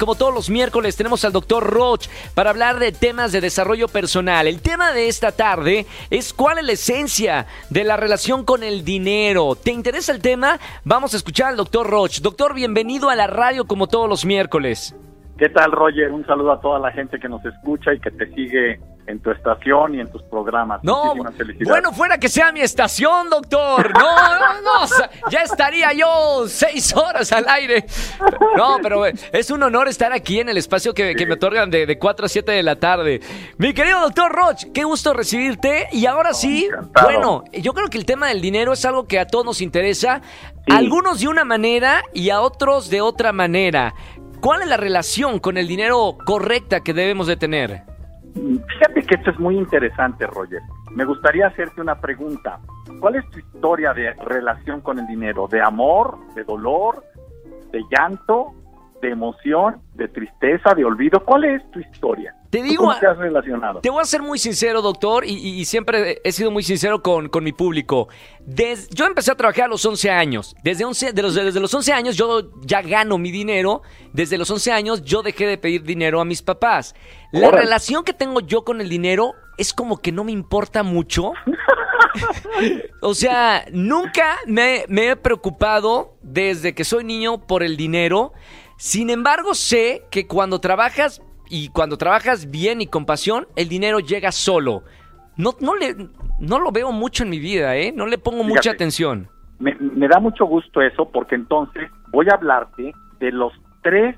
Como todos los miércoles tenemos al doctor Roch para hablar de temas de desarrollo personal. El tema de esta tarde es cuál es la esencia de la relación con el dinero. ¿Te interesa el tema? Vamos a escuchar al doctor Roch. Doctor, bienvenido a la radio como todos los miércoles. ¿Qué tal, Roger? Un saludo a toda la gente que nos escucha y que te sigue en tu estación y en tus programas. No, bueno, fuera que sea mi estación, doctor. No, no, no, ya estaría yo seis horas al aire. No, pero es un honor estar aquí en el espacio que, me otorgan de, de 4 a 7 de la tarde. Mi querido doctor Roch, qué gusto recibirte. Y ahora sí, bueno, yo creo que el tema del dinero es algo que a todos nos interesa. algunos de una manera y a otros de otra manera. ¿Cuál es la relación con el dinero correcta que debemos de tener? Fíjate que esto es muy interesante, Roger. Me gustaría hacerte una pregunta. ¿Cuál es tu historia de relación con el dinero? ¿De amor, de dolor, de llanto, de emoción, de tristeza, de olvido? ¿Cuál es tu historia? Te digo, ¿Cómo te has relacionado? Te voy a ser muy sincero, doctor, y, siempre he sido muy sincero con, con mi público. yo empecé a trabajar a los 11 años. Desde, 11, de los, desde los 11 años yo ya gano mi dinero. Desde los 11 años yo dejé de pedir dinero a mis papás. La relación que tengo yo con el dinero es como que no me importa mucho. o sea, nunca me, me he preocupado desde que soy niño por el dinero. Sin embargo, sé que cuando trabajas y cuando trabajas bien y con pasión, el dinero llega solo. No, no, le, no lo veo mucho en mi vida, ¿eh? No le pongo mucha atención. Me, da mucho gusto eso porque entonces voy a hablarte de los tres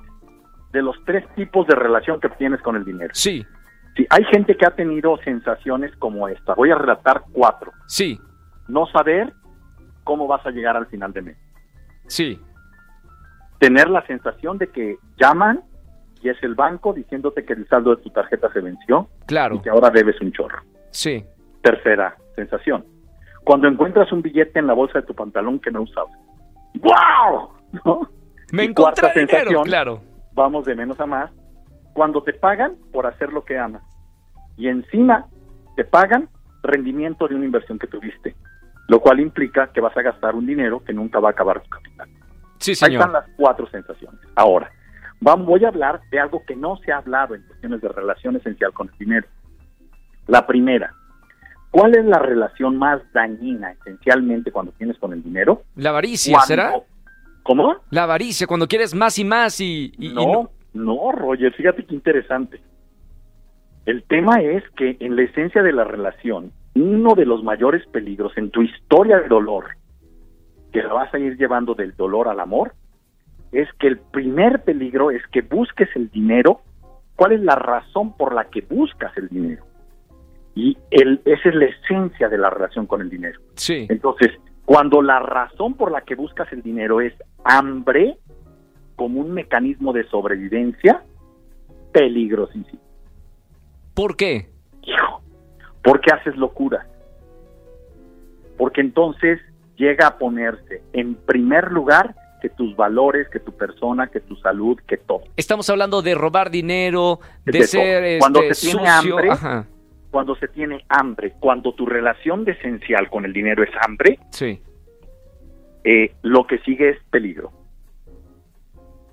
de los tres tipos de relación que tienes con el dinero. Sí. Sí, hay gente que ha tenido sensaciones como esta. Voy a relatar cuatro. Sí. No saber cómo vas a llegar al final de mes. Sí. Tener la sensación de que llaman y es el banco diciéndote que el saldo de tu tarjeta se venció claro. y que ahora debes un chorro. Sí. Tercera sensación. Cuando encuentras un billete en la bolsa de tu pantalón que no usabas. ¡Wow! ¿No? Me y cuarta sensación, claro. Vamos de menos a más. Cuando te pagan por hacer lo que amas. Y encima te pagan rendimiento de una inversión que tuviste. Lo cual implica que vas a gastar un dinero que nunca va a acabar tu capital. Sí, señor. Ahí están las cuatro sensaciones. Ahora, voy a hablar de algo que no se ha hablado en cuestiones de relación esencial con el dinero. La primera, ¿cuál es la relación más dañina esencialmente cuando tienes con el dinero? La avaricia, ¿será? ¿Cómo? La avaricia, cuando quieres más y más y... no, no, Roger, fíjate qué interesante. El tema es que en la esencia de la relación, uno de los mayores peligros en tu historia de dolor, que la vas a ir llevando del dolor al amor, es que el primer peligro es que busques el dinero. ¿Cuál es la razón por la que buscas el dinero? Y el, esa es la esencia de la relación con el dinero. Sí. Entonces, cuando la razón por la que buscas el dinero es hambre como un mecanismo de sobrevivencia, peligrosísimo. ¿Por qué? Hijo, porque haces locura. Porque entonces llega a ponerse en primer lugar que tus valores, que tu persona, que tu salud, que todo. Estamos hablando de robar dinero, de, ser este, cuando se tiene hambre, cuando se tiene hambre, cuando tu relación de esencial con el dinero es hambre, sí. Eh, lo que sigue es peligro.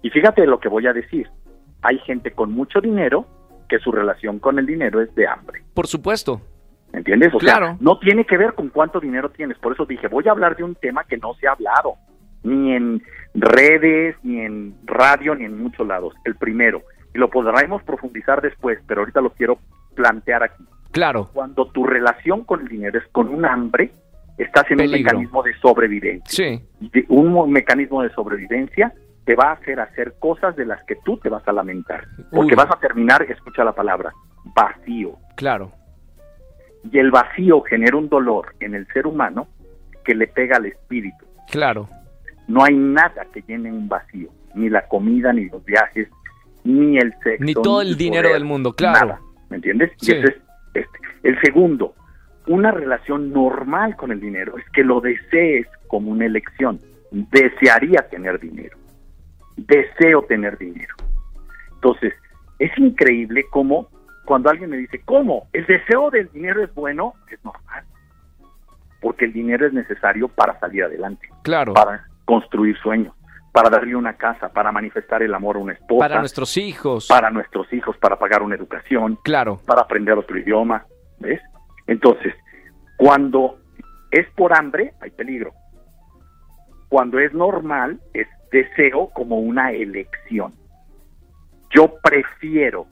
Y fíjate lo que voy a decir. Hay gente con mucho dinero que su relación con el dinero es de hambre. Por supuesto. ¿Entiendes? O claro. sea, no tiene que ver con cuánto dinero tienes. Por eso dije, voy a hablar de un tema que no se ha hablado ni en redes, ni en radio, ni en muchos lados. El primero. Y lo podremos profundizar después, pero ahorita lo quiero plantear aquí. Claro. Cuando tu relación con el dinero es con un hambre, estás en un mecanismo de sobrevivencia. Sí. Un mecanismo de sobrevivencia te va a hacer hacer cosas de las que tú te vas a lamentar. Porque vas a terminar, escucha la palabra, vacío. Claro. Y el vacío genera un dolor en el ser humano que le pega al espíritu. Claro. No hay nada que llene un vacío, ni la comida, ni los viajes, ni el sexo. Ni todo el, dinero del mundo, claro. ¿me entiendes? Y ese es este. El segundo, una relación normal con el dinero es que lo desees como una elección. Desearía tener dinero. Deseo tener dinero. Entonces, es increíble cómo cuando alguien me dice, ¿cómo? ¿El deseo del dinero es bueno? Es normal. Porque el dinero es necesario para salir adelante. Claro. Para construir sueños, para darle una casa, para manifestar el amor a una esposa. Para nuestros hijos. Para nuestros hijos, para pagar una educación. Claro. Para aprender otro idioma. ¿Ves? Entonces, cuando es por hambre, hay peligro. Cuando es normal, es deseo como una elección. Yo prefiero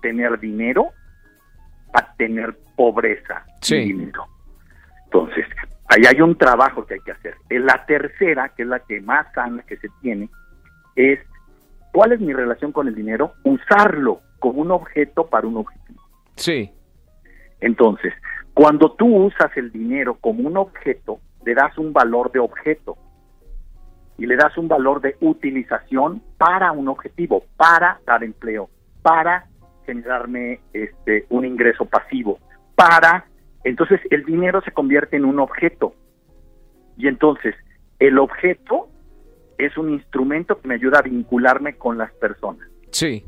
tener dinero a tener pobreza sí. dinero. Entonces, ahí hay un trabajo que hay que hacer. En la tercera, que es la que más sana que se tiene, es ¿cuál es mi relación con el dinero? Usarlo como un objeto para un objetivo. Sí. Entonces, cuando tú usas el dinero como un objeto, le das un valor de objeto y le das un valor de utilización para un objetivo, para dar empleo, para generarme este un ingreso pasivo, para entonces el dinero se convierte en un objeto. Y entonces el objeto es un instrumento que me ayuda a vincularme con las personas. Sí.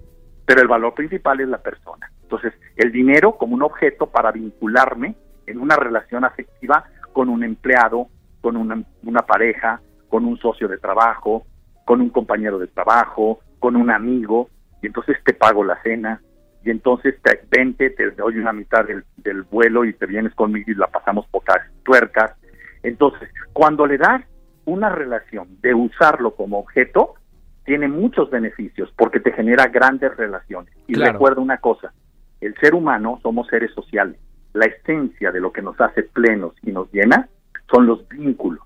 Pero el valor principal es la persona. Entonces, el dinero como un objeto para vincularme en una relación afectiva con un empleado, con una, una pareja, con un socio de trabajo, con un compañero de trabajo, con un amigo, y entonces te pago la cena, y entonces te vente, te doy una mitad del, del vuelo y te vienes conmigo y la pasamos pocas tuercas. Entonces, cuando le das una relación de usarlo como objeto, tiene muchos beneficios porque te genera grandes relaciones. Y recuerda una cosa, el ser humano somos seres sociales. La esencia de lo que nos hace plenos y nos llena son los vínculos.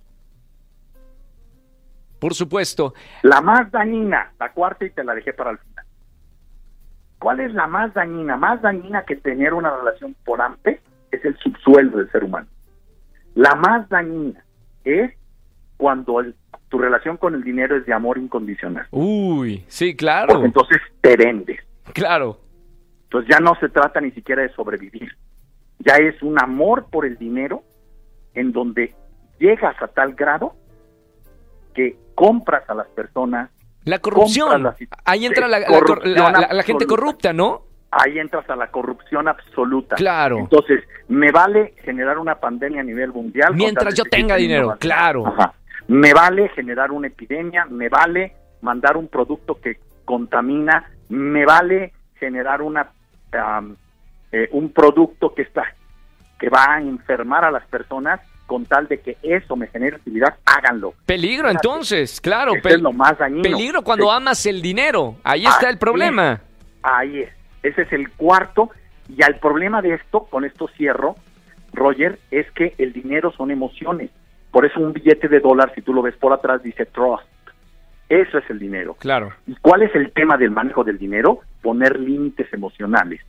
Por supuesto. La más dañina, la cuarta y te la dejé para el final. ¿Cuál es la más dañina? Más dañina que tener una relación por ampe es el subsueldo del ser humano. La más dañina es cuando tu relación con el dinero es de amor incondicional. Uy, sí, claro. Porque entonces te vendes. Claro. Entonces ya no se trata ni siquiera de sobrevivir. Ya es un amor por el dinero en donde llegas a tal grado que compras a las personas. La corrupción. Ahí entra la, la, gente corrupta, ¿no? Ahí entras a la corrupción absoluta. Claro. Entonces, me vale generar una pandemia a nivel mundial. Mientras yo tenga dinero, claro. Ajá. Me vale generar una epidemia, me vale mandar un producto que contamina, me vale generar una eh, un producto que está que va a enfermar a las personas con tal de que eso me genere utilidad, háganlo. Peligro entonces, claro. es lo más dañino. Peligro cuando amas el dinero. Ahí está el problema. Ahí es. Ese es el cuarto. Y al problema de esto, con esto cierro, Roger, es que el dinero son emociones. Por eso un billete de dólar, si tú lo ves por atrás, dice trust. Eso es el dinero. Claro. ¿Y cuál es el tema del manejo del dinero? Poner límites emocionales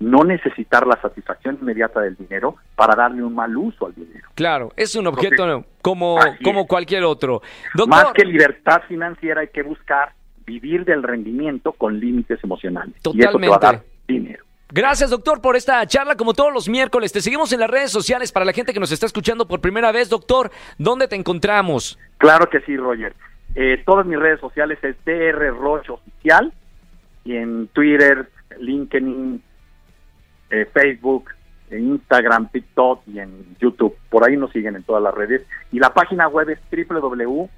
no necesitar la satisfacción inmediata del dinero para darle un mal uso al dinero. Claro, es un objeto como, como cualquier otro. Más que libertad financiera hay que buscar vivir del rendimiento con límites emocionales. Totalmente. Y eso te va a dar dinero. Gracias, doctor, por esta charla como todos los miércoles. Te seguimos en las redes sociales para la gente que nos está escuchando por primera vez. Doctor, ¿dónde te encontramos? Claro que sí, Roger. Eh, todas mis redes sociales es DR Roche Oficial y en Twitter, LinkedIn, eh, Facebook, en Instagram, TikTok y en YouTube. Por ahí nos siguen en todas las redes. Y la página web es www.drroch.mx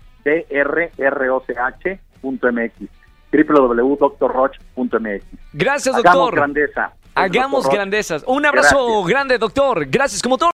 www.drroch.mx Gracias, doctor. Hagamos grandeza. Hagamos grandezas. Un abrazo grande, doctor. Gracias, como todo.